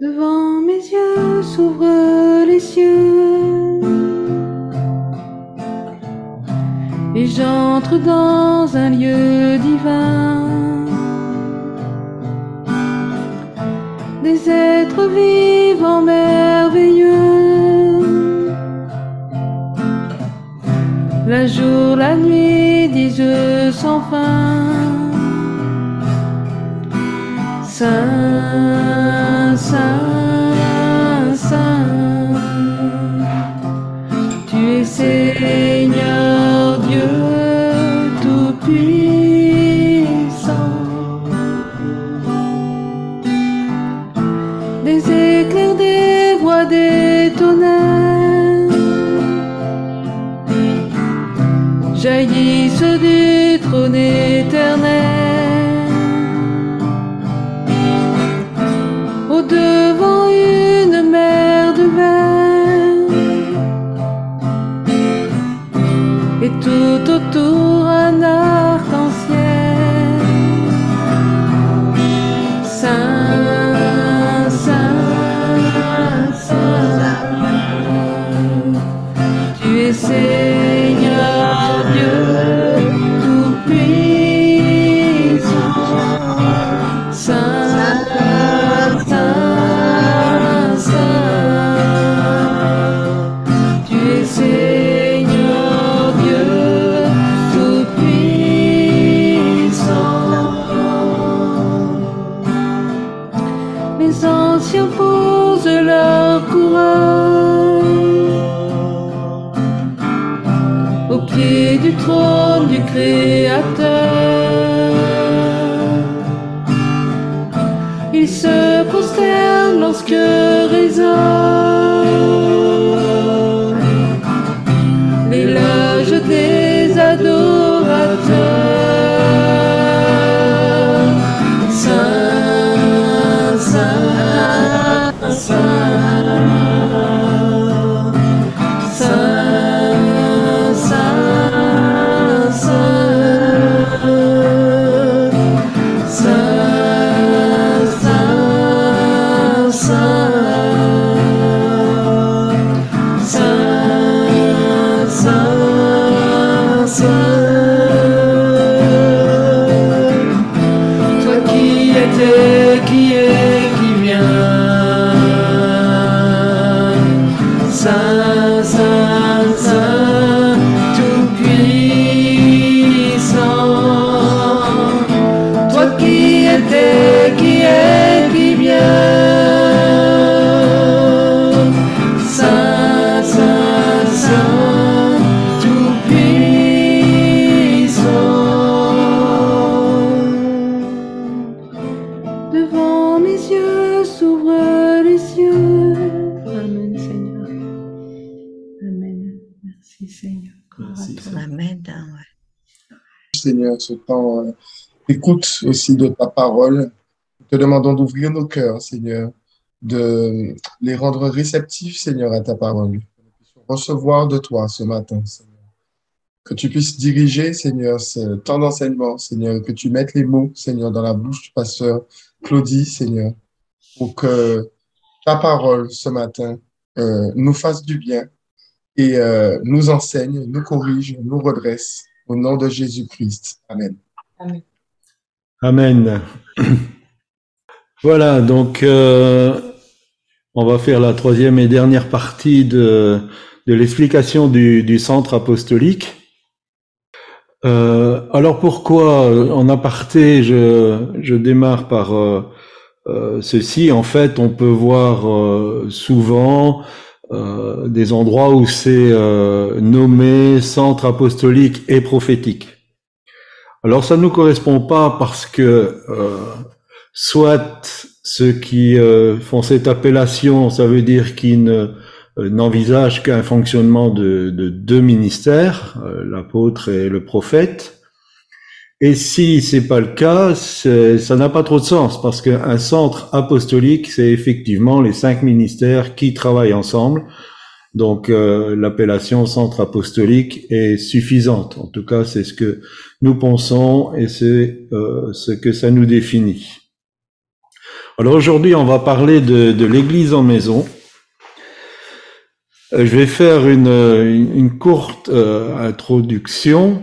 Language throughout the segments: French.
Devant mes yeux s'ouvrent les cieux. Et j'entre dans ce temps euh, aussi de ta parole. Te demandons d'ouvrir nos cœurs, Seigneur, de les rendre réceptifs, Seigneur, à ta parole. Nous recevoir de toi ce matin, Seigneur. Que tu puisses diriger, Seigneur, ce temps d'enseignement, Seigneur, que tu mettes les mots, Seigneur, dans la bouche du pasteur Claudie, Seigneur, pour que ta parole ce matin euh, nous fasse du bien et euh, nous enseigne, nous corrige, nous redresse. Au nom de Jésus-Christ. Amen. Amen. Voilà, donc euh, on va faire la troisième et dernière partie de, de l'explication du, du centre apostolique. Euh, alors pourquoi, en aparté, je, je démarre par euh, ceci? En fait, on peut voir euh, souvent euh, des endroits où c'est euh, nommé centre apostolique et prophétique. Alors ça ne nous correspond pas parce que euh, soit ceux qui font cette appellation, ça veut dire qu'ils ne n'envisagent qu'un fonctionnement de, de deux ministères, l'apôtre et le prophète. Et si c'est pas le cas, ça n'a pas trop de sens parce qu'un centre apostolique, c'est effectivement les cinq ministères qui travaillent ensemble. Donc euh, l'appellation centre apostolique est suffisante. En tout cas, c'est ce que nous pensons et c'est euh, ce que ça nous définit. Alors aujourd'hui, on va parler de, l'église en maison. Euh, je vais faire une, courte introduction.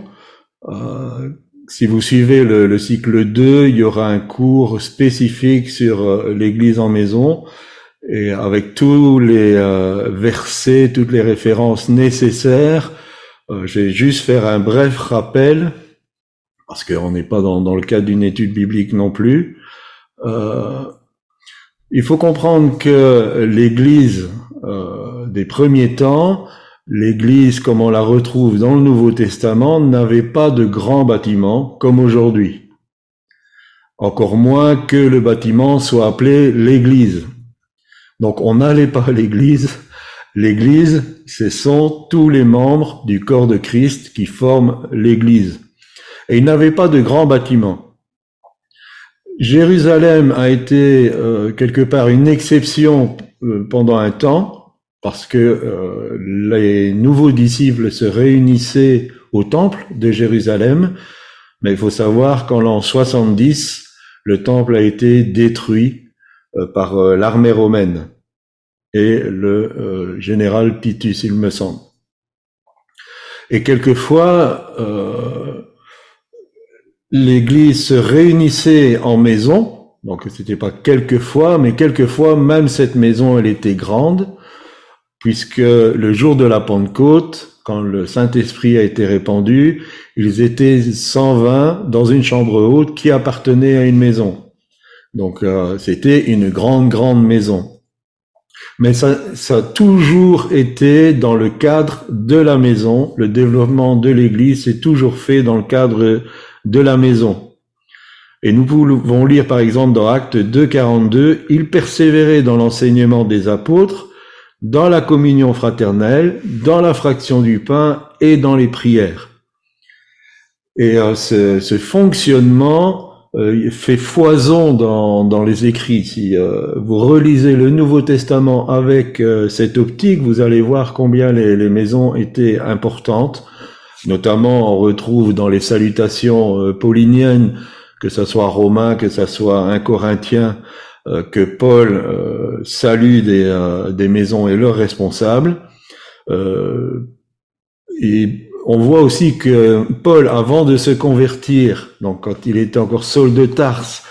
Si vous suivez le, le, cycle 2, il y aura un cours spécifique sur euh, l'église en maison et avec tous les euh, versets, toutes les références nécessaires. je vais juste faire un bref rappel parce qu'on n'est pas dans, dans, le cadre d'une étude biblique non plus. il faut comprendre que l'Église euh, des premiers temps, l'Église, comme on la retrouve dans le Nouveau Testament, n'avait pas de grands bâtiments comme aujourd'hui. Encore moins que le bâtiment soit appelé l'Église. Donc on n'allait pas à l'Église. L'Église, ce sont tous les membres du corps de Christ qui forment l'Église. Et il n'avait pas de grands bâtiments. Jérusalem a été euh, quelque part une exception euh, pendant un temps, parce que euh, les nouveaux disciples se réunissaient au temple de Jérusalem, mais il faut savoir qu'en l'an 70, le temple a été détruit euh, par l'armée romaine et le général Titus, il me semble. Et quelquefois, l'Église se réunissait en maison, donc c'était pas quelquefois, mais quelquefois même cette maison elle était grande, puisque le jour de la Pentecôte, quand le Saint-Esprit a été répandu, ils étaient 120 dans une chambre haute qui appartenait à une maison. Donc euh, c'était une grande, grande maison. Mais ça, a toujours été dans le cadre de la maison. Le développement de l'Église s'est toujours fait dans le cadre de la maison. Et nous pouvons lire par exemple dans Acte 2, 42, il persévérait dans l'enseignement des apôtres, dans la communion fraternelle, dans la fraction du pain et dans les prières. Et euh, ce, ce, fonctionnement euh, fait foison dans, dans, les écrits. Si euh, vous relisez le Nouveau Testament avec euh, cette optique, vous allez voir combien les, les, maisons étaient importantes. Notamment, on retrouve dans les salutations euh, pauliniennes que ce soit romain, que ce soit un corinthien, que Paul euh, salue des, euh, des, maisons et leurs responsables. et on voit aussi que Paul, avant de se convertir, donc quand il était encore Saul de Tarse,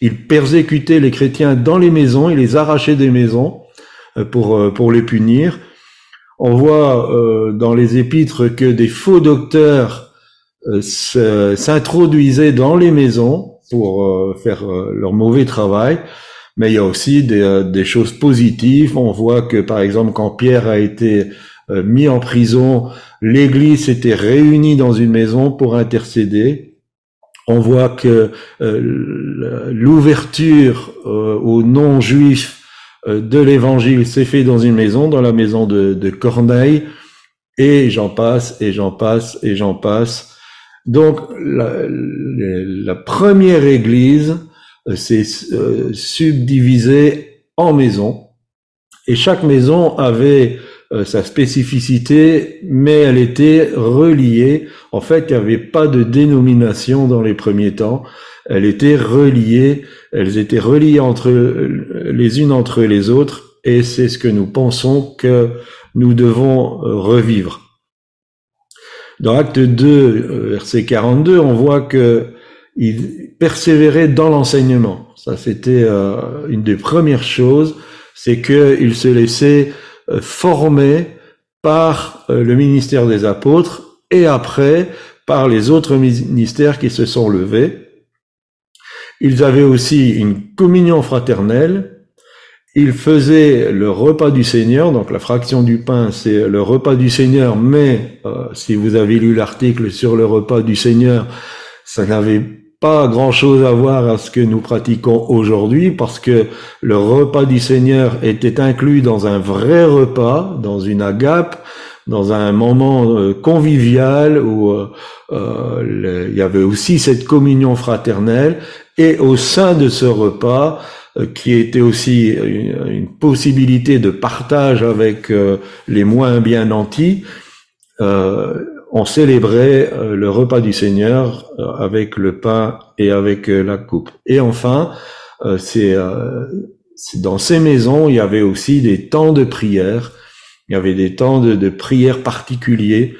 il persécutait les chrétiens dans les maisons, il les arrachait des maisons pour, pour les punir. On voit dans les épîtres que des faux docteurs euh, s'introduisaient dans les maisons pour euh, faire euh, leur mauvais travail. Mais il y a aussi des, des, choses positives. On voit que, par exemple, quand Pierre a été mis en prison, l'Église s'était réunie dans une maison pour intercéder. On voit que l'ouverture aux non-juifs de l'Évangile s'est fait dans une maison, dans la maison de, de Corneille, et j'en passe, et j'en passe, et j'en passe. Donc la, la première église euh, s'est euh, subdivisée en maisons et chaque maison avait euh, sa spécificité, mais elle était reliée. En fait, il n'y avait pas de dénomination dans les premiers temps. Elle était reliée, elles étaient reliées entre les unes entre les autres, et c'est ce que nous pensons que nous devons revivre. Dans Acte 2, euh, verset 42, on voit que il persévérait dans l'enseignement. Ça, c'était euh, une des premières choses, c'est qu'il se laissait euh, former par le ministère des apôtres et après par les autres ministères qui se sont levés. Ils avaient aussi une communion fraternelle il faisait le repas du Seigneur, donc la fraction du pain, c'est le repas du Seigneur, mais euh, si vous avez lu l'article sur le repas du Seigneur, ça n'avait pas grand-chose à voir à ce que nous pratiquons aujourd'hui, parce que le repas du Seigneur était inclus dans un vrai repas, dans une agape, dans un moment euh, convivial où euh, euh il y avait aussi cette communion fraternelle, et au sein de ce repas, qui était aussi une, possibilité de partage avec les moins bien nantis, on célébrait le repas du Seigneur avec le pain et avec la coupe. Et enfin, c'est dans ces maisons, il y avait aussi des temps de prière, il y avait des temps de, prière particuliers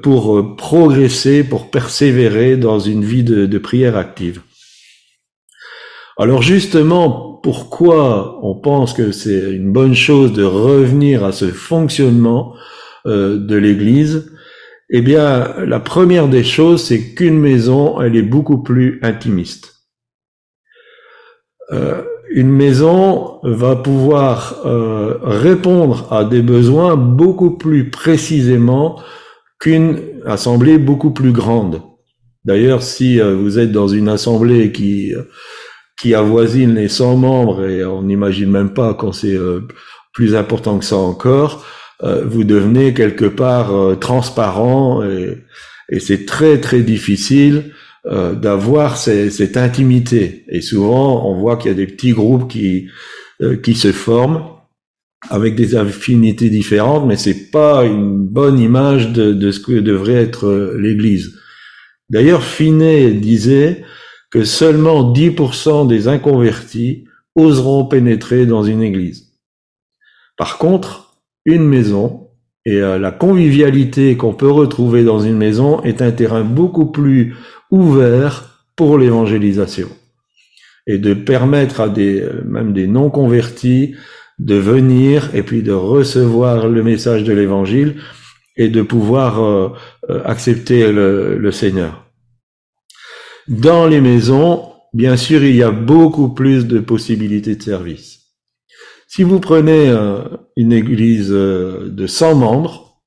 pour progresser, pour persévérer dans une vie de, prière active. Alors justement, pourquoi on pense que c'est une bonne chose de revenir à ce fonctionnement euh, de l'Église? Eh bien, la première des choses, c'est qu'une maison, elle est beaucoup plus intimiste. Euh, une maison va pouvoir euh, répondre à des besoins beaucoup plus précisément qu'une assemblée beaucoup plus grande. D'ailleurs, si vous êtes dans une assemblée qui qui avoisine les 100 membres, et on n'imagine même pas quand c'est euh, plus important que ça encore, euh, vous devenez quelque part euh, transparent et, et c'est très très difficile d'avoir cette intimité. Et souvent, on voit qu'il y a des petits groupes qui qui se forment avec des affinités différentes, mais c'est pas une bonne image de, de ce que devrait être l'Église. D'ailleurs, Finet disait que seulement 10% des inconvertis oseront pénétrer dans une église. Par contre, une maison et euh, la convivialité qu'on peut retrouver dans une maison est un terrain beaucoup plus ouvert pour l'évangélisation et de permettre à des euh, même des non convertis de venir et puis de recevoir le message de l'évangile et de pouvoir euh, accepter le Seigneur. Dans les maisons, bien sûr, il y a beaucoup plus de possibilités de service. Si vous prenez euh, une église euh, de 100 membres,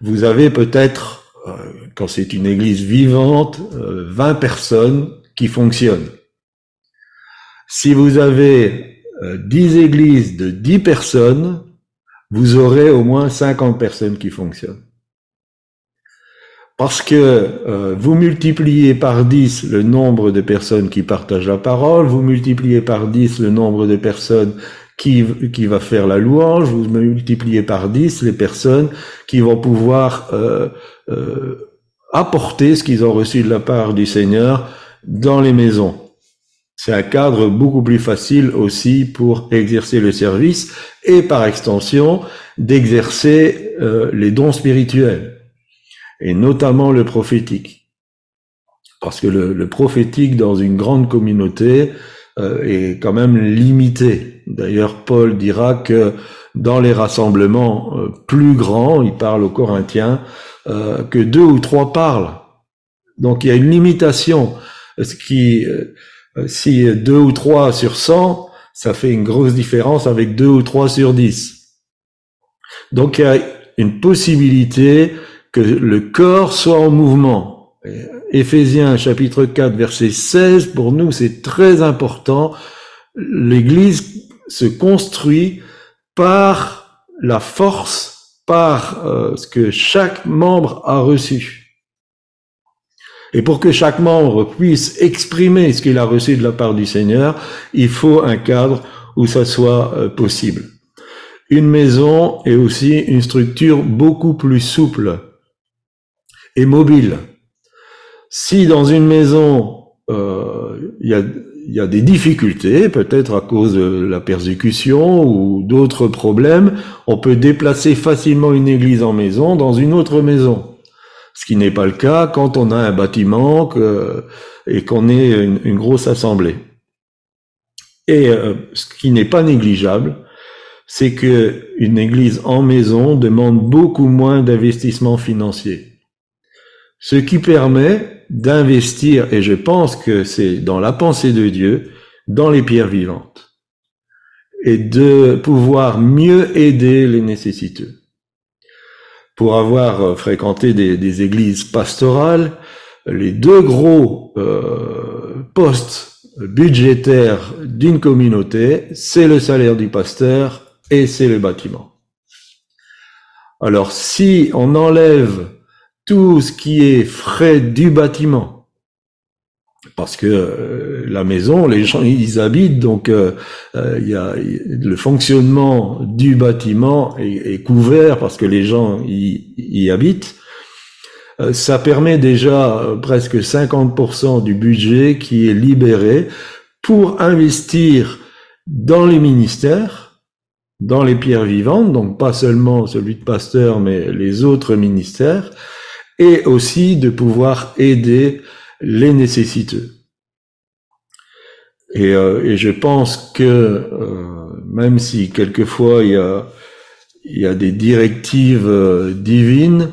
vous avez peut-être, euh, quand c'est une église vivante, 20 personnes qui fonctionnent. Si vous avez 10 églises de 10 personnes, vous aurez au moins 50 personnes qui fonctionnent. Parce que vous multipliez par 10 le nombre de personnes qui partagent la parole, vous multipliez par 10 le nombre de personnes qui, va faire la louange, vous multipliez par 10 les personnes qui vont pouvoir euh, euh, apporter ce qu'ils ont reçu de la part du Seigneur dans les maisons. C'est un cadre beaucoup plus facile aussi pour exercer le service et par extension d'exercer les dons spirituels et notamment le prophétique. Parce que le, prophétique dans une grande communauté euh, est quand même limité. D'ailleurs, Paul dira que dans les rassemblements euh, plus grands, il parle aux Corinthiens, euh, que deux ou trois parlent. Donc il y a une limitation. Ce qui, si deux ou trois sur cent, ça fait une grosse différence avec deux ou trois sur dix. Donc il y a une possibilité que le corps soit en mouvement. Éphésiens chapitre 4 verset 16, pour nous c'est très important. L'Église se construit par la force, par euh, ce que chaque membre a reçu. Et pour que chaque membre puisse exprimer ce qu'il a reçu de la part du Seigneur, il faut un cadre où ça soit euh, possible. Une maison est aussi une structure beaucoup plus souple et mobile. Si dans une maison, euh, il y, a, des difficultés, peut-être à cause de la persécution ou d'autres problèmes, on peut déplacer facilement une église en maison dans une autre maison. Ce qui n'est pas le cas quand on a un bâtiment et qu'on est une, une, grosse assemblée. Et euh, ce qui n'est pas négligeable, c'est que une église en maison demande beaucoup moins d'investissement financier ce qui permet d'investir, et je pense que c'est dans la pensée de Dieu, dans les pierres vivantes, et de pouvoir mieux aider les nécessiteux. Pour avoir fréquenté des, églises pastorales, les deux gros euh, postes budgétaires d'une communauté, c'est le salaire du pasteur et c'est le bâtiment. Alors si on enlève tout ce qui est frais du bâtiment. Parce que euh, la maison, les gens ils habitent, donc euh, euh, y a le fonctionnement du bâtiment est, couvert parce que les gens y, y habitent. ça permet déjà presque 50% du budget qui est libéré pour investir dans les ministères, dans les pierres vivantes, donc pas seulement celui de pasteur, mais les autres ministères, et aussi de pouvoir aider les nécessiteux. Et, euh, et je pense que euh, même si quelquefois il y a, il y a des directives euh, divines,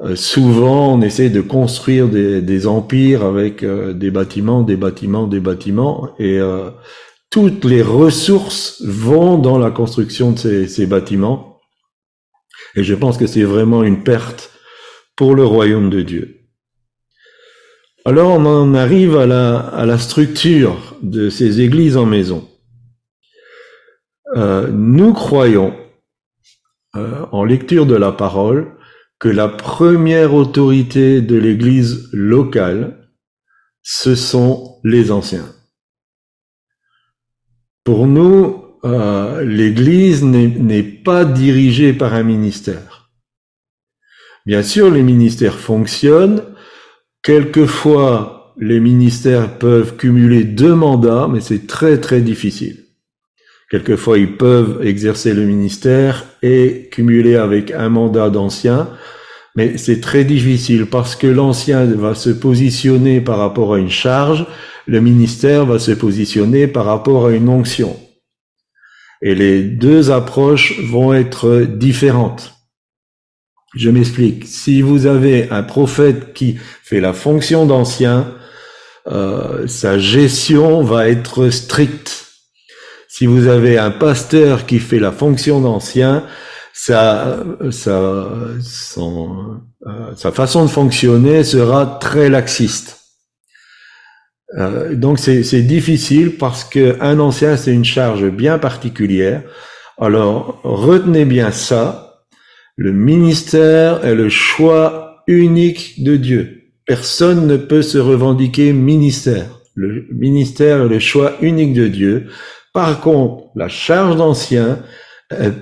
euh, souvent on essaie de construire des, des empires avec euh, des bâtiments, des bâtiments, des bâtiments, et toutes les ressources vont dans la construction de ces, ces bâtiments. Et je pense que c'est vraiment une perte pour le royaume de Dieu. Alors on en arrive à la, structure de ces églises en maison. Euh, nous croyons, euh, en lecture de la parole, que la première autorité de l'église locale, ce sont les anciens. Pour nous, euh, l'église n'est pas dirigée par un ministère. Bien sûr, les ministères fonctionnent, Quelquefois, les ministères peuvent cumuler deux mandats, mais c'est très très difficile. Quelquefois, ils peuvent exercer le ministère et cumuler avec un mandat d'ancien, mais c'est très difficile parce que l'ancien va se positionner par rapport à une charge, le ministère va se positionner par rapport à une onction. Et les deux approches vont être différentes. Je m'explique. Si vous avez un prophète qui fait la fonction d'ancien, euh, sa gestion va être stricte. Si vous avez un pasteur qui fait la fonction d'ancien, sa, sa, euh, façon de fonctionner sera très laxiste. Euh, donc c'est difficile parce que un ancien c'est une charge bien particulière. Alors retenez bien ça le ministère est le choix unique de Dieu. Personne ne peut se revendiquer ministère. Le ministère est le choix unique de Dieu. Par contre, la charge d'ancien,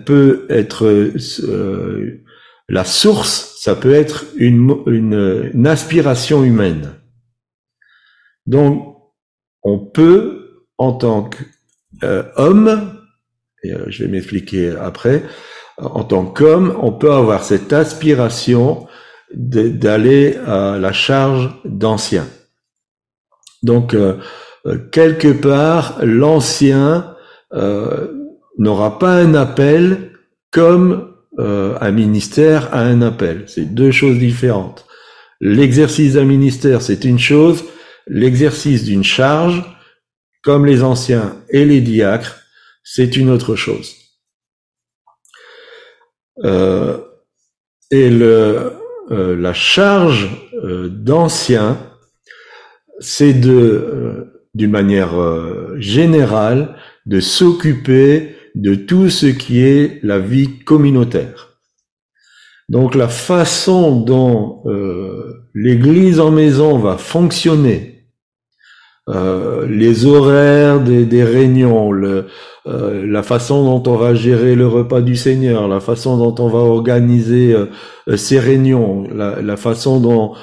peut être euh, la source, ça peut être une, une, aspiration humaine. Donc, on peut, en tant qu'homme, et euh, je vais m'expliquer après, en tant qu'homme, on peut avoir cette aspiration d'aller à la charge d'ancien. Donc, euh, euh, quelque part, l'ancien euh, n'aura pas un appel comme un ministère a un appel. C'est deux choses différentes. L'exercice d'un ministère, c'est une chose. L'exercice d'une charge, comme les anciens et les diacres, c'est une autre chose. Euh, et le, euh, la charge euh, d'ancien, c'est de, d'une manière générale, de s'occuper de tout ce qui est la vie communautaire. Donc la façon dont l'Église en maison va fonctionner euh, les horaires des, des réunions, le, euh, la façon dont on va gérer le repas du Seigneur, la façon dont on va organiser euh, ces réunions, la, la façon dont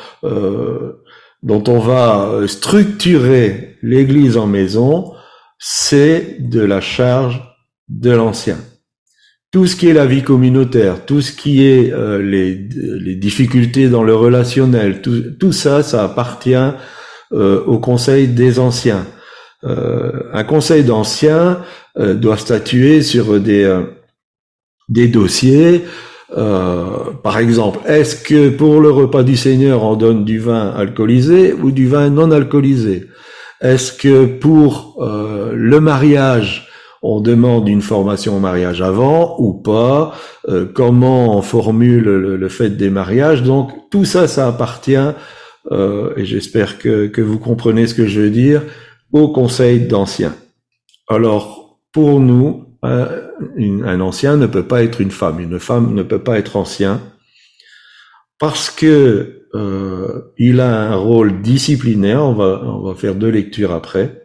dont on va structurer l'Église en maison, c'est de la charge de l'ancien. Tout ce qui est la vie communautaire, tout ce qui est les, les difficultés dans le relationnel, tout, tout ça, ça appartient euh, au conseil des anciens. Euh, un conseil d'anciens euh, doit statuer sur des, des dossiers. par exemple, est-ce que pour le repas du Seigneur, on donne du vin alcoolisé ou du vin non alcoolisé? Est-ce que pour le mariage, on demande une formation au mariage avant ou pas, comment on formule le, le, fait des mariages? Donc tout ça, ça appartient euh, et j'espère que, que, vous comprenez ce que je veux dire, au conseil d'anciens. Alors, pour nous, un, ancien ne peut pas être une femme, une femme ne peut pas être ancien, parce que euh, il a un rôle disciplinaire, on va, on va faire deux lectures après,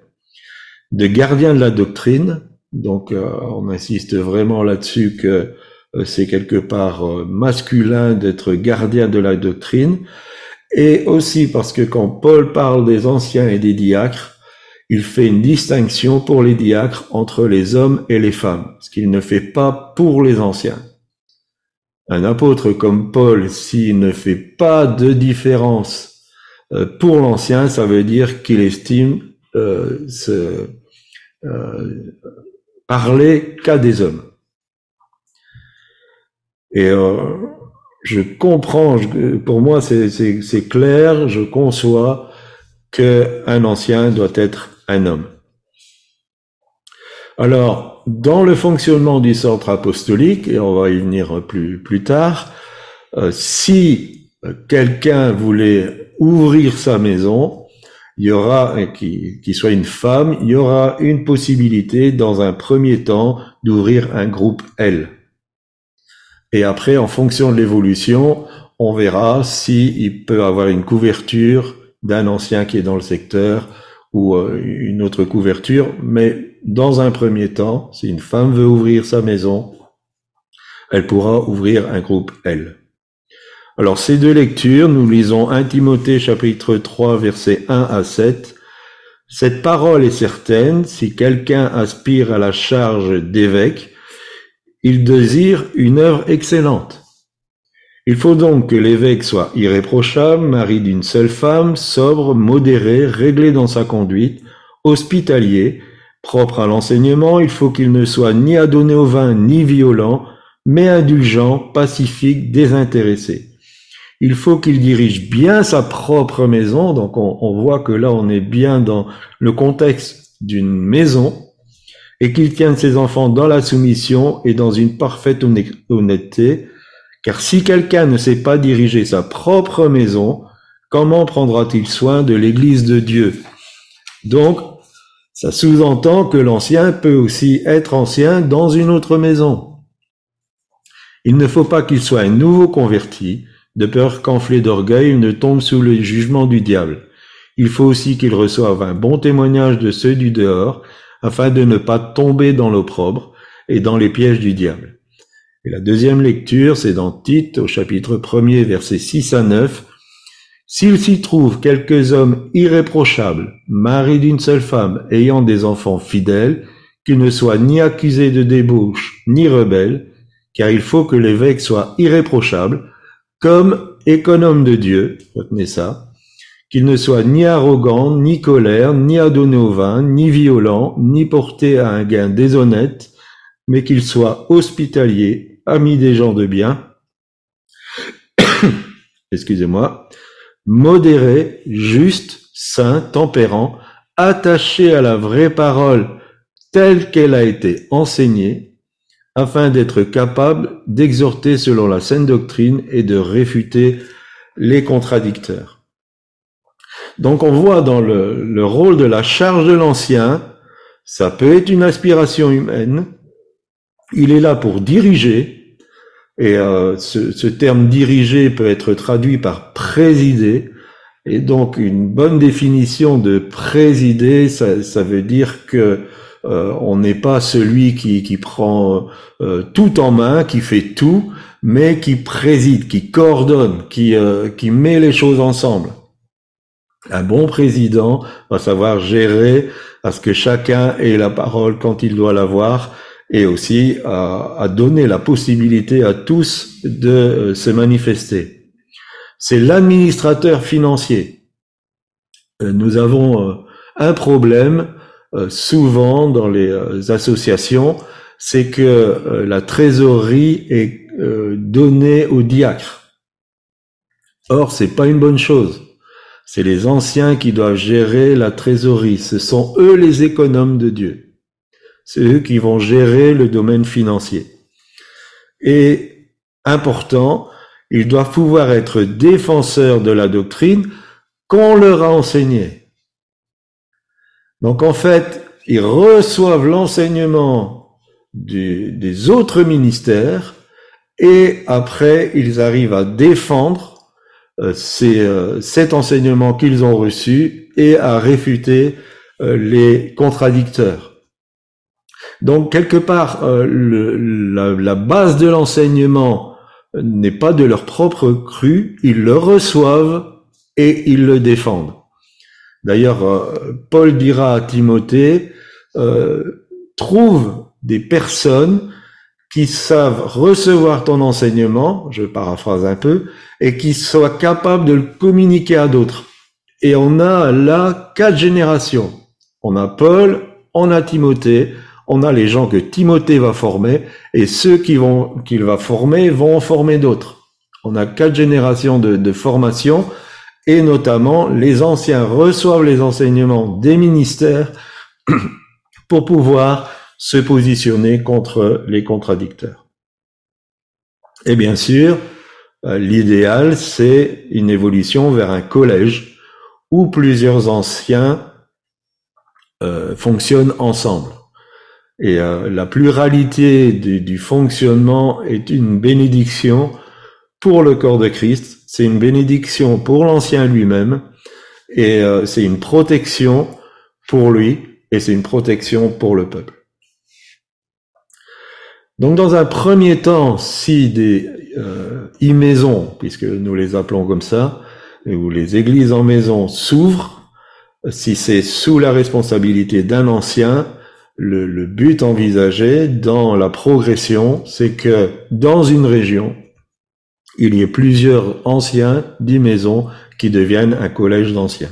de gardien de la doctrine, donc euh, on insiste vraiment là-dessus que euh, c'est quelque part euh, masculin d'être gardien de la doctrine, et aussi parce que quand Paul parle des anciens et des diacres, il fait une distinction pour les diacres entre les hommes et les femmes, ce qu'il ne fait pas pour les anciens. Un apôtre comme Paul, s'il ne fait pas de différence euh, pour l'ancien, ça veut dire qu'il estime euh, se, euh, parler qu'à des hommes. Et je comprends, pour moi c'est clair, je conçois qu'un ancien doit être un homme. Alors, dans le fonctionnement du centre apostolique, et on va y venir plus, tard, euh, si quelqu'un voulait ouvrir sa maison, il y aura, qui, qui soit une femme, il y aura une possibilité dans un premier temps d'ouvrir un groupe L. Et après, en fonction de l'évolution, on verra s'il il peut avoir une couverture d'un ancien qui est dans le secteur ou euh, une autre couverture, mais dans un premier temps, si une femme veut ouvrir sa maison, elle pourra ouvrir un groupe L. Alors ces deux lectures, nous lisons 1 Timothée chapitre 3 versets 1 à 7. Cette parole est certaine, si quelqu'un aspire à la charge d'évêque, il désire une œuvre excellente. Il faut donc que l'évêque soit irréprochable, mari d'une seule femme, sobre, modéré, réglé dans sa conduite, hospitalier, propre à l'enseignement, il faut qu'il ne soit ni adonné au vin ni violent, mais indulgent, pacifique, désintéressé. Il faut qu'il dirige bien sa propre maison, donc on, on voit que là on est bien dans le contexte d'une maison, et qu'il tienne ses enfants dans la soumission et dans une parfaite honnêteté, car si quelqu'un ne sait pas diriger sa propre maison, comment prendra-t-il soin de l'Église de Dieu? Donc, ça sous-entend que l'ancien peut aussi être ancien dans une autre maison. Il ne faut pas qu'il soit un nouveau converti, de peur qu'enflé d'orgueil ne tombe sous le jugement du diable. Il faut aussi qu'il reçoive un bon témoignage de ceux du dehors, afin de ne pas tomber dans l'opprobre et dans les pièges du diable. Et la deuxième lecture, c'est dans Tite, au chapitre 1er, versets 6 à 9. S'il s'y trouve quelques hommes irréprochables, maris d'une seule femme, ayant des enfants fidèles, qui ne soient ni accusés de débauche, ni rebelles, car il faut que l'évêque soit irréprochable, comme économe de Dieu, retenez ça, qu'il ne soit ni arrogant, ni colère, ni adonné au vin, ni violent, ni porté à un gain déshonnête, mais qu'il soit hospitalier, ami des gens de bien, excusez-moi, modéré, juste, saint, tempérant, attaché à la vraie parole telle qu'elle a été enseignée, afin d'être capable d'exhorter selon la saine doctrine et de réfuter les contradicteurs. Donc on voit dans le, le rôle de la charge de l'ancien, ça peut être une aspiration humaine, il est là pour diriger, et euh, ce, terme diriger peut être traduit par présider, et donc une bonne définition de présider, ça, veut dire que euh, on n'est pas celui qui, prend euh, tout en main, qui fait tout, mais qui préside, qui coordonne, qui, qui met les choses ensemble. Un bon président va savoir gérer à ce que chacun ait la parole quand il doit l'avoir et aussi à, donner la possibilité à tous de euh, se manifester. C'est l'administrateur financier. Euh, nous avons euh, un problème souvent dans les associations, c'est que la trésorerie est donnée au diacre. Or, c'est pas une bonne chose. C'est les anciens qui doivent gérer la trésorerie. Ce sont eux les économes de Dieu c'est eux qui vont gérer le domaine financier. Et important, ils doivent pouvoir être défenseurs de la doctrine qu'on leur a enseignée. Donc en fait, ils reçoivent l'enseignement des autres ministères et après, ils arrivent à défendre euh, euh, cet enseignement qu'ils ont reçu et à réfuter euh, les contradicteurs. Donc quelque part, la, base de l'enseignement n'est pas de leur propre cru, ils le reçoivent et ils le défendent. D'ailleurs, Paul dira à Timothée, euh, trouve des personnes qui savent recevoir ton enseignement, je paraphrase un peu, et qui soient capables de le communiquer à d'autres. Et on a là quatre générations. On a Paul, on a Timothée, on a les gens que Timothée va former, et ceux qui vont qu'il va former vont en former d'autres. On a quatre générations de, de formation, et notamment les anciens reçoivent les enseignements des ministères pour pouvoir se positionner contre les contradicteurs. Et bien sûr, euh, l'idéal, c'est une évolution vers un collège où plusieurs anciens euh, fonctionnent ensemble. Et euh, la pluralité du, fonctionnement est une bénédiction pour le corps de Christ, c'est une bénédiction pour l'ancien lui-même, et c'est une protection pour lui, et c'est une protection pour le peuple. Donc dans un premier temps, si des euh, e-maisons, puisque nous les appelons comme ça, ou les églises en maison s'ouvrent, si c'est sous la responsabilité d'un ancien, le, le, but envisagé dans la progression, c'est que dans une région, il y ait plusieurs anciens d'e-maisons qui deviennent un collège d'anciens.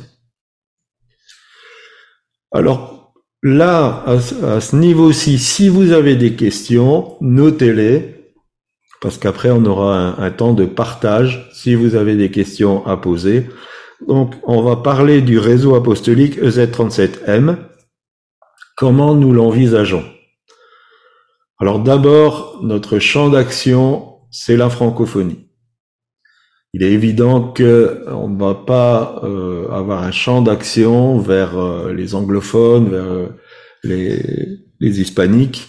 Alors, Là, à, ce niveau-ci, si vous avez des questions, notez-les, parce qu'après on aura un, temps de partage si vous avez des questions à poser. Donc, on va parler du réseau apostolique EZ37M. Comment nous l'envisageons? Alors d'abord, notre champ d'action, c'est la francophonie. Il est évident que on ne va pas euh, avoir un champ d'action vers euh, les anglophones, vers euh, les, les, hispaniques,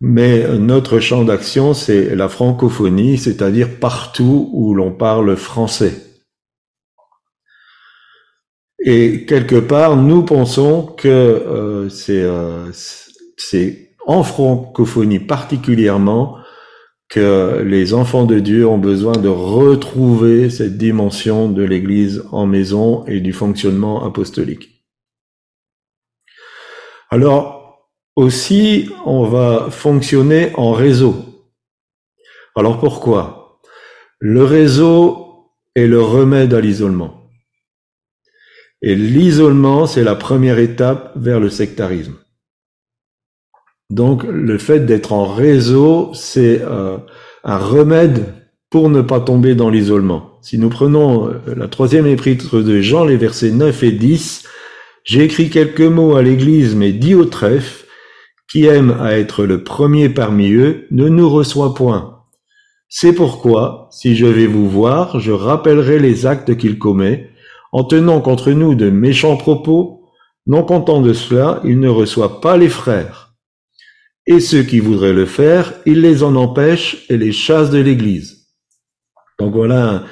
mais notre champ d'action, c'est la francophonie, c'est-à-dire partout où l'on parle français. Et quelque part, nous pensons que c'est en francophonie particulièrement que les enfants de Dieu ont besoin de retrouver cette dimension de l'Église en maison et du fonctionnement apostolique. Alors, aussi, on va fonctionner en réseau. Alors pourquoi? Le réseau est le remède à l'isolement. Et l'isolement, c'est la première étape vers le sectarisme. Donc le fait d'être en réseau, c'est euh, un remède pour ne pas tomber dans l'isolement. Si nous prenons euh, la troisième épître de Jean, les versets 9 et 10, j'ai écrit quelques mots à l'Église, mais dit au trèfle, qui aime à être le premier parmi eux, ne nous reçoit point. C'est pourquoi, si je vais vous voir, je rappellerai les actes qu'il commet, en tenant contre nous de méchants propos, non content de cela, il ne reçoit pas les frères. Et ceux qui voudraient le faire, il les en empêche et les chasse de l'Église. Donc voilà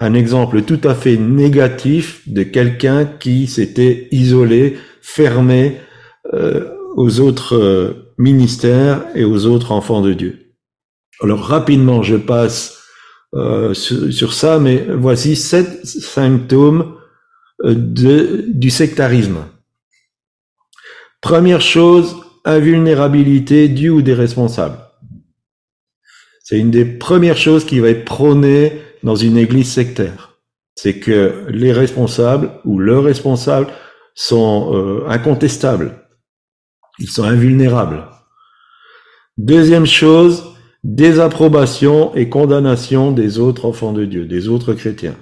un, exemple tout à fait négatif de quelqu'un qui s'était isolé, fermé euh, aux autres euh, ministères et aux autres enfants de Dieu. Alors rapidement, je passe euh, sur, ça, mais voici sept symptômes du sectarisme. Première chose, invulnérabilité du ou des responsables. C'est une des premières choses qui va être prônée dans une église sectaire. C'est que les responsables ou leurs responsables sont euh, incontestables. Ils sont invulnérables. Deuxième chose, désapprobation et condamnation des autres enfants de Dieu, des autres chrétiens.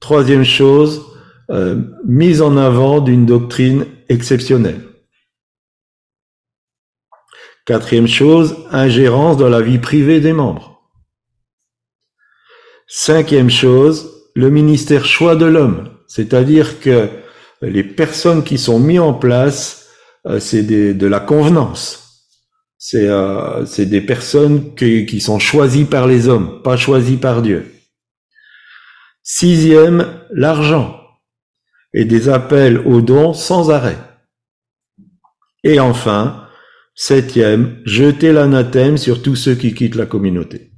Troisième chose, euh, mise en avant d'une doctrine exceptionnelle. Quatrième chose, ingérence dans la vie privée des membres. Cinquième chose, le ministère choix de l'homme, c'est-à-dire que les personnes qui sont mises en place, euh, c'est de la convenance. C'est euh, des personnes qui, qui sont choisies par les hommes, pas choisies par Dieu. Sixième, l'argent et des appels aux dons sans arrêt. Et enfin, Septième, jeter l'anathème sur tous ceux qui quittent la communauté.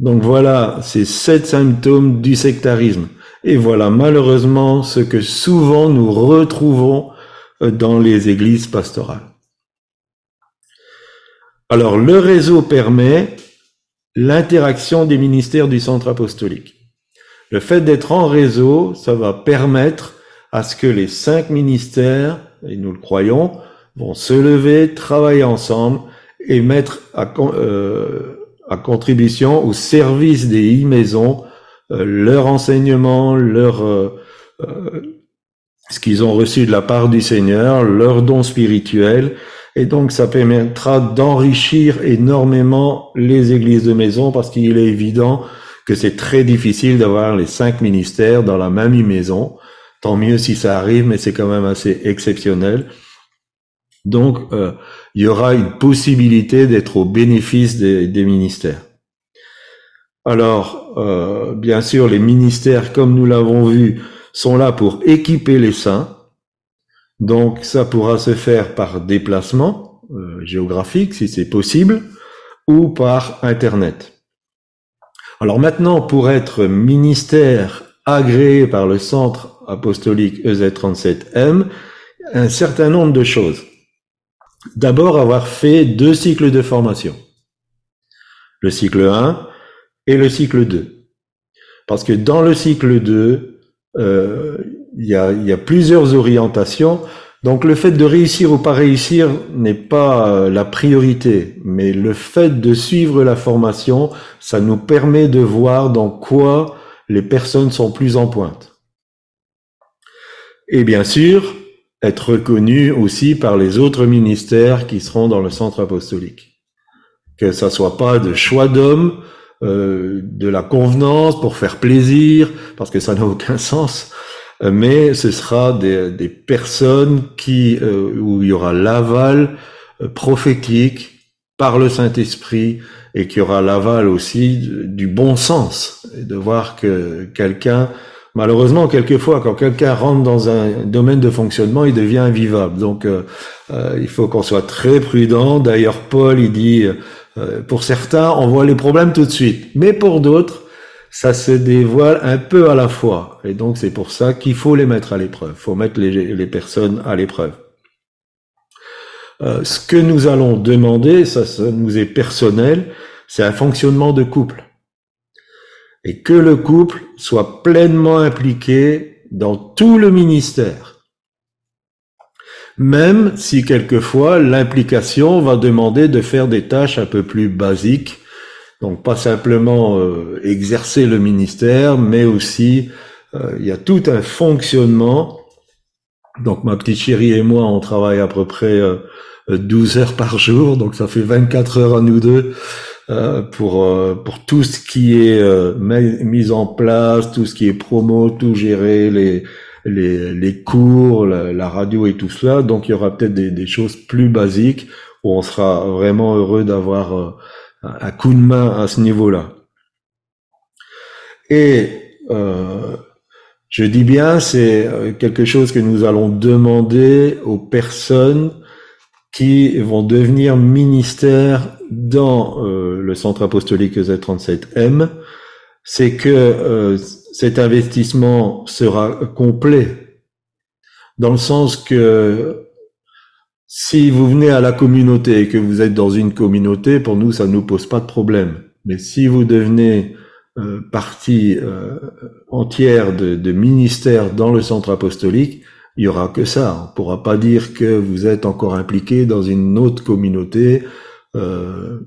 Donc voilà ces sept symptômes du sectarisme. Et voilà malheureusement ce que souvent nous retrouvons euh, dans les églises pastorales. Alors le réseau permet l'interaction des ministères du centre apostolique. Le fait d'être en réseau, ça va permettre à ce que les cinq ministères, et nous le croyons, vont se lever, travailler ensemble et mettre à, euh, à contribution au service des e-maisons euh, leur enseignement, leur euh, euh, ce qu'ils ont reçu de la part du Seigneur, leur don spirituel, et donc ça permettra d'enrichir énormément les églises de maison parce qu'il est évident que c'est très difficile d'avoir les cinq ministères dans la même maison. Tant mieux si ça arrive, mais c'est quand même assez exceptionnel. Donc, euh, il y aura une possibilité d'être au bénéfice des, ministères. Alors, euh, bien sûr, les ministères, comme nous l'avons vu, sont là pour équiper les saints. Donc, ça pourra se faire par déplacement euh, géographique, si c'est possible, ou par Internet. Alors maintenant, pour être ministère agréé par le centre apostolique EZ37M, un certain nombre de choses. D'abord, avoir fait deux cycles de formation. Le cycle 1 et le cycle 2. Parce que dans le cycle 2, euh, il y, a, y, a, plusieurs orientations. Donc le fait de réussir ou pas réussir n'est pas euh, la priorité, mais le fait de suivre la formation, ça nous permet de voir dans quoi les personnes sont plus en pointe. Et bien sûr, être reconnu aussi par les autres ministères qui seront dans le centre apostolique. Que ça soit pas de choix d'hommes, euh, de la convenance pour faire plaisir, parce que ça n'a aucun sens, mais ce sera des, des personnes qui euh, où il y aura l'aval euh, prophétique par le Saint-Esprit et qui aura l'aval aussi du bon sens et de voir que quelqu'un Malheureusement, quelquefois, quand quelqu'un rentre dans un domaine de fonctionnement, il devient invivable. Donc, euh, euh, il faut qu'on soit très prudent. D'ailleurs, Paul, il dit, euh, pour certains, on voit les problèmes tout de suite, mais pour d'autres, ça se dévoile un peu à la fois. Et donc, c'est pour ça qu'il faut les mettre à l'épreuve. Il faut mettre les, personnes à l'épreuve. ce que nous allons demander, ça, ça nous est personnel, c'est un fonctionnement de couple et que le couple soit pleinement impliqué dans tout le ministère. Même si quelquefois l'implication va demander de faire des tâches un peu plus basiques, donc pas simplement euh, exercer le ministère, mais aussi euh, il y a tout un fonctionnement. Donc ma petite chérie et moi, on travaille à peu près euh, 12 heures par jour, donc ça fait 24 heures à nous deux. Euh, pour euh, pour tout ce qui est euh, mis en place, tout ce qui est promo, tout gérer les les, les cours, la, radio et tout cela. Donc il y aura peut-être des, des, choses plus basiques où on sera vraiment heureux d'avoir un coup de main à ce niveau-là. Et je dis bien, c'est quelque chose que nous allons demander aux personnes qui vont devenir ministères dans euh, le centre apostolique Z37M, c'est que euh, cet investissement sera complet, dans le sens que si vous venez à la communauté et que vous êtes dans une communauté, pour nous, ça ne nous pose pas de problème. Mais si vous devenez euh, partie euh, entière de, de ministère dans le centre apostolique, il y aura que ça. On pourra pas dire que vous êtes encore impliqué dans une autre communauté euh,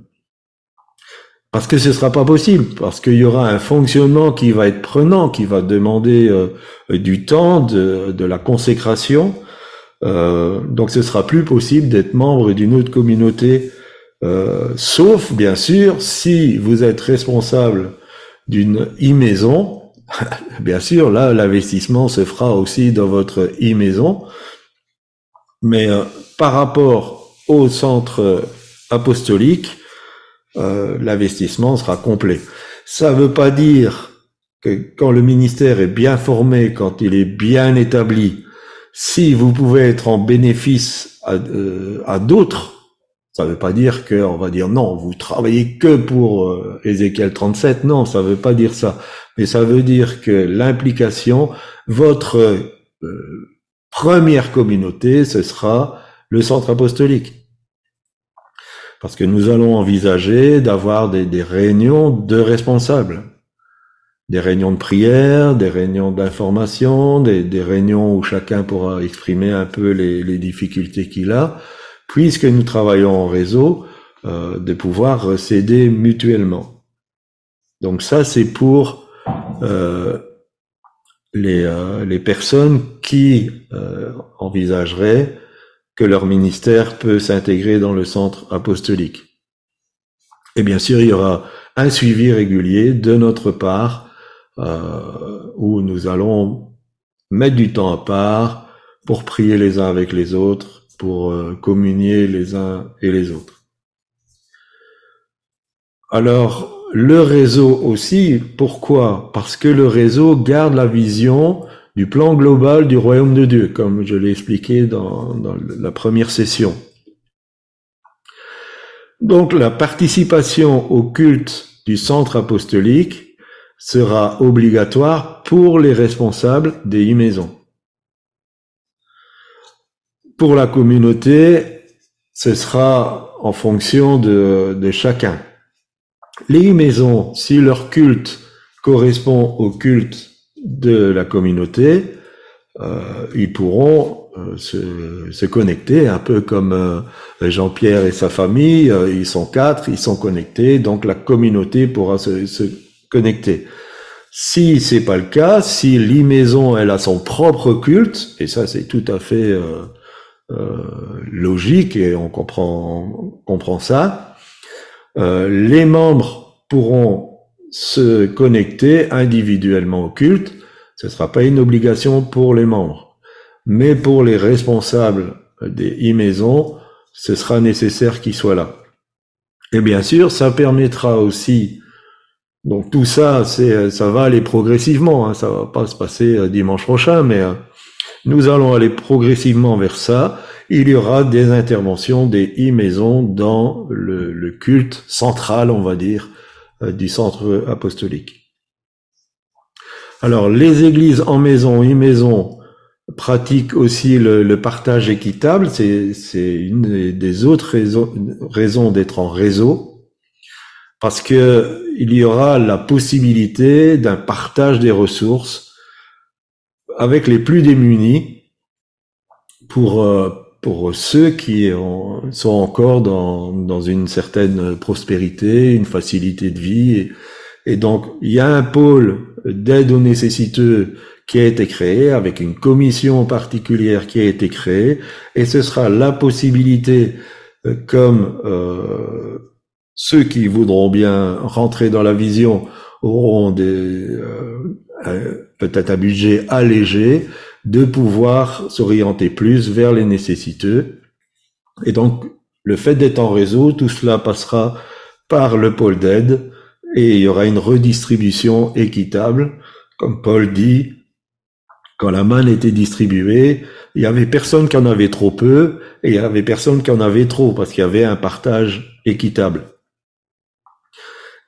parce que ce sera pas possible, parce qu'il y aura un fonctionnement qui va être prenant, qui va demander euh, du temps, de, de la consécration. Euh, donc ce sera plus possible d'être membre d'une autre communauté, euh, sauf bien sûr si vous êtes responsable d'une e-maison Bien sûr, là, l'investissement se fera aussi dans votre e-maison, mais euh, par rapport au centre apostolique, euh, l'investissement sera complet. Ça ne veut pas dire que quand le ministère est bien formé, quand il est bien établi, si vous pouvez être en bénéfice à, euh, à d'autres Ça ne veut pas dire qu'on va dire non, vous travaillez que pour euh, Ézéchiel 37. Non, ça ne veut pas dire ça. Mais ça veut dire que l'implication, votre euh, première communauté, ce sera le centre apostolique. Parce que nous allons envisager d'avoir des, des réunions de responsables des réunions de prière, des réunions d'information, des, des, réunions où chacun pourra exprimer un peu les, les difficultés qu'il a, puisque nous travaillons en réseau, euh, de pouvoir s'aider mutuellement. Donc ça, c'est pour euh, les, euh, les, personnes qui euh, envisageraient que leur ministère peut s'intégrer dans le centre apostolique. Et bien sûr, il y aura un suivi régulier de notre part euh, où nous allons mettre du temps à part pour prier les uns avec les autres, pour euh, communier les uns et les autres. Alors, le réseau aussi, pourquoi? Parce que le réseau garde la vision du plan global du royaume de Dieu, comme je l'ai expliqué dans, la première session. Donc la participation au culte du centre apostolique sera obligatoire pour les responsables des maisons. Pour la communauté, ce sera en fonction de, de chacun. Les maisons, si leur culte correspond au culte de la communauté, euh, ils pourront euh, se, connecter, un peu comme euh, Jean-Pierre et sa famille, euh, ils sont quatre, ils sont connectés, donc la communauté pourra se, connecté. Si c'est pas le cas, si l'e-maison elle a son propre culte, et ça c'est tout à fait logique et on comprend, comprend ça, les membres pourront se connecter individuellement au culte. Ce ne sera pas une obligation pour les membres, mais pour les responsables des e-maisons, ce sera nécessaire qu'ils soient là. Et bien sûr, ça permettra aussi donc tout ça, c'est, ça va aller progressivement. Hein, ça va pas se passer euh, dimanche prochain, mais euh, nous allons aller progressivement vers ça. Il y aura des interventions des e-maisons dans le, culte central, on va dire, du centre apostolique. Alors, les églises en maison, e-maison, pratiquent aussi le, partage équitable. C'est, une des autres raisons, raisons d'être en réseau parce que il y aura la possibilité d'un partage des ressources avec les plus démunis pour euh, pour ceux qui sont encore dans, dans une certaine prospérité, une facilité de vie. Et, donc, il y a un pôle d'aide aux nécessiteux qui a été créé avec une commission particulière qui a été créée et ce sera la possibilité euh, comme euh, ceux qui voudront bien rentrer dans la vision auront euh, peut-être un budget allégé de pouvoir s'orienter plus vers les nécessiteux. Et donc, le fait d'être en réseau, tout cela passera par le pôle d'aide et il y aura une redistribution équitable. Comme Paul dit, quand la manne était distribuée, il y avait personne qui en avait trop peu et il y avait personne qui en avait trop parce qu'il y avait un partage équitable.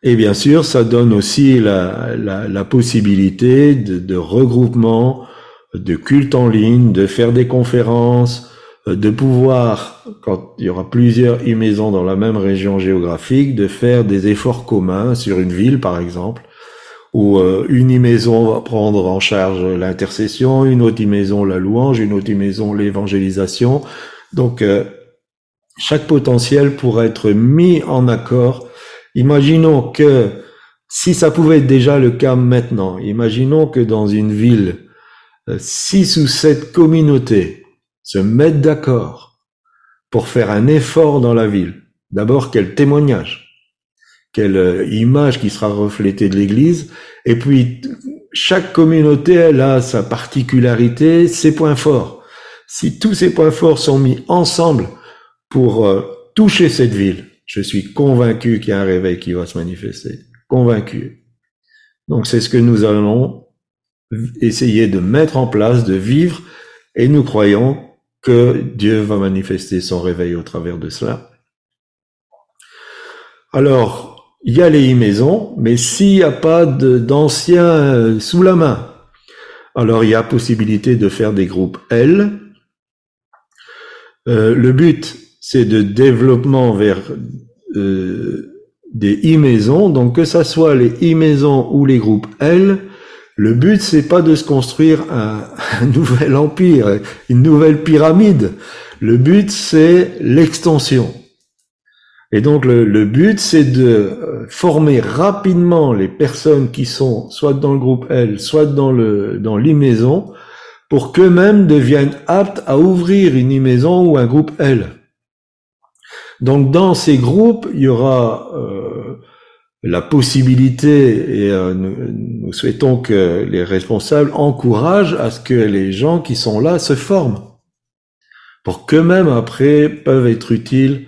Et bien sûr, ça donne aussi la, possibilité de, regroupement, de culte en ligne, de faire des conférences, euh, de pouvoir, quand il y aura plusieurs e-maisons dans la même région géographique, de faire des efforts communs sur une ville, par exemple, où euh, une e-maison va prendre en charge l'intercession, une autre e-maison la louange, une autre e-maison l'évangélisation. Donc, euh, chaque potentiel pourra être mis en accord Imaginons que si ça pouvait être déjà le cas maintenant, imaginons que dans une ville, six ou sept communautés se mettent d'accord pour faire un effort dans la ville. D'abord, quel témoignage, quelle euh, image qui sera reflétée de l'Église, et puis chaque communauté, elle a sa particularité, ses points forts. Si tous ces points forts sont mis ensemble pour euh, toucher cette ville, je suis convaincu qu'il y a un réveil qui va se manifester. Convaincu. Donc c'est ce que nous allons essayer de mettre en place, de vivre, et nous croyons que Dieu va manifester son réveil au travers de cela. Alors, il y a les e-maisons, mais s'il n'y a pas d'anciens euh, sous la main, alors il y a possibilité de faire des groupes L. Euh, le but, c'est de développement vers euh, des e-maisons. Donc que ça soit les e-maisons ou les groupes L, le but c'est pas de se construire un, un, nouvel empire, une nouvelle pyramide. Le but c'est l'extension. Et donc le, le but c'est de euh, former rapidement les personnes qui sont soit dans le groupe L, soit dans le dans l'e-maison, pour qu'eux-mêmes deviennent aptes à ouvrir une e-maison ou un groupe L. Donc dans ces groupes, il y aura euh, la possibilité, et euh, nous, nous, souhaitons que les responsables encouragent à ce que les gens qui sont là se forment, pour qu'eux-mêmes après peuvent être utiles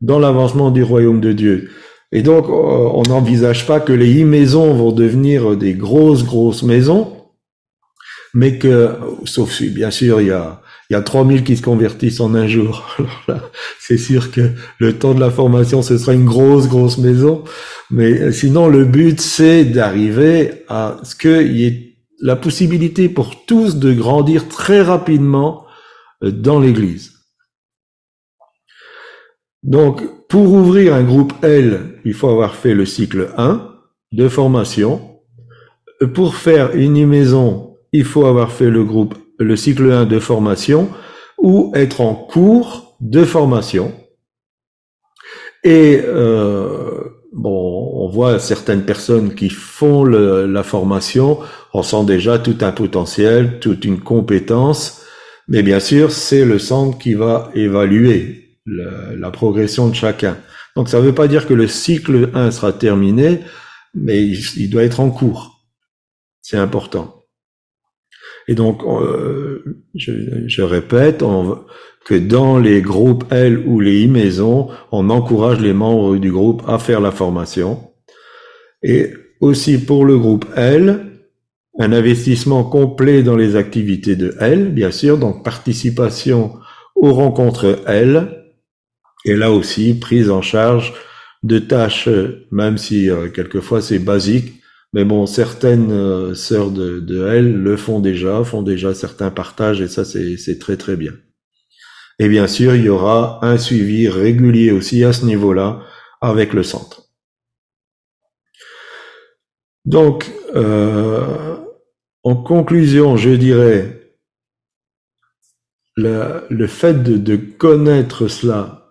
dans l'avancement du royaume de Dieu. Et donc, euh, on n'envisage pas que les e-maisons vont devenir des grosses, grosses maisons, mais que, sauf si, bien sûr, il y a, il y a 3000 qui se convertissent en un jour. C'est sûr que le temps de la formation, ce sera une grosse, grosse maison. Mais sinon, le but, c'est d'arriver à ce qu'il y ait la possibilité pour tous de grandir très rapidement euh, dans l'église. Donc, pour ouvrir un groupe L, il faut avoir fait le cycle 1 de formation. Pour faire une maison, il faut avoir fait le groupe, le cycle 1 de formation ou être en cours de formation. Et euh, bon, on voit certaines personnes qui font la formation, on sent déjà tout un potentiel, toute une compétence, mais bien sûr, c'est le centre qui va évaluer la, progression de chacun. Donc ça ne veut pas dire que le cycle 1 sera terminé, mais il doit être en cours. C'est important. Et donc, euh, je, je, répète, on, que dans les groupes L ou les e-maisons, on encourage les membres du groupe à faire la formation. Et aussi pour le groupe L, un investissement complet dans les activités de L, bien sûr, donc participation aux rencontres L, et là aussi, prise en charge de tâches, même si euh, quelquefois c'est basique, mais bon, certaines euh, sœurs de, de elle le font déjà, font déjà certains partages, et ça c'est très très bien. Et bien sûr, il y aura un suivi régulier aussi à ce niveau-là avec le centre. Donc, euh, en conclusion, je dirais, le, fait de, de connaître cela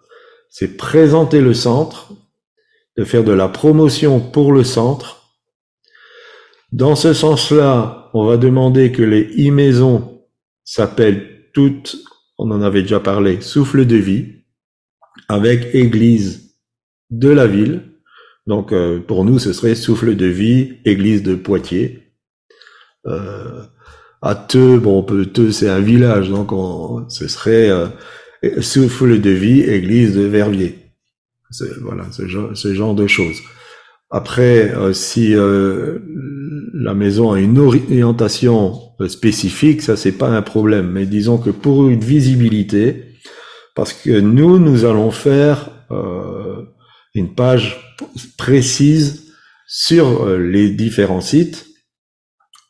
c'est présenter le centre, de faire de la promotion pour le centre. Dans ce sens-là, on va demander que les e-maisons s'appellent toutes, on en avait déjà parlé, souffle de vie, avec église de la ville. Donc euh, pour nous, ce serait souffle de vie, église de Poitiers. Euh, à Teux, bon, Teux c'est un village, donc on, ce serait euh, souffle de vie, église de Verviers. Voilà, ce genre, ce genre, de choses. Après, euh, si euh, la maison a une orientation euh, spécifique, ça c'est pas un problème. Mais disons que pour une visibilité, parce que nous, nous allons faire euh, une page précise sur euh, les différents sites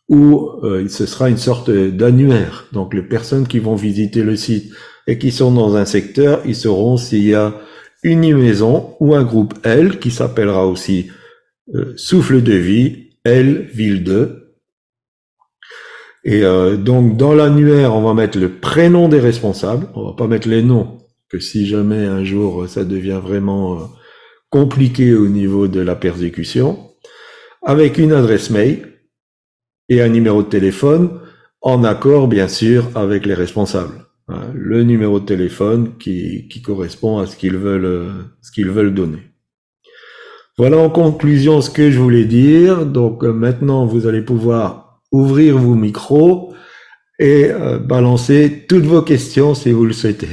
où ce sera une sorte d'annuaire. Donc les personnes qui vont visiter le site et qui sont dans un secteur, ils sauront s'il y a une maison ou un groupe L qui s'appellera aussi euh, Souffle de vie, L, ville 2. Et euh, donc dans l'annuaire, on va mettre le prénom des responsables, on va pas mettre les noms, que si jamais un jour ça devient vraiment euh, compliqué au niveau de la persécution, avec une adresse mail et un numéro de téléphone, en accord bien sûr avec les responsables. Hein, le numéro de téléphone qui, qui correspond à ce qu'ils veulent, euh, ce qu'ils veulent donner. Voilà en conclusion ce que je voulais dire. Donc euh, maintenant, vous allez pouvoir ouvrir vos micros et euh, balancer toutes vos questions si vous le souhaitez.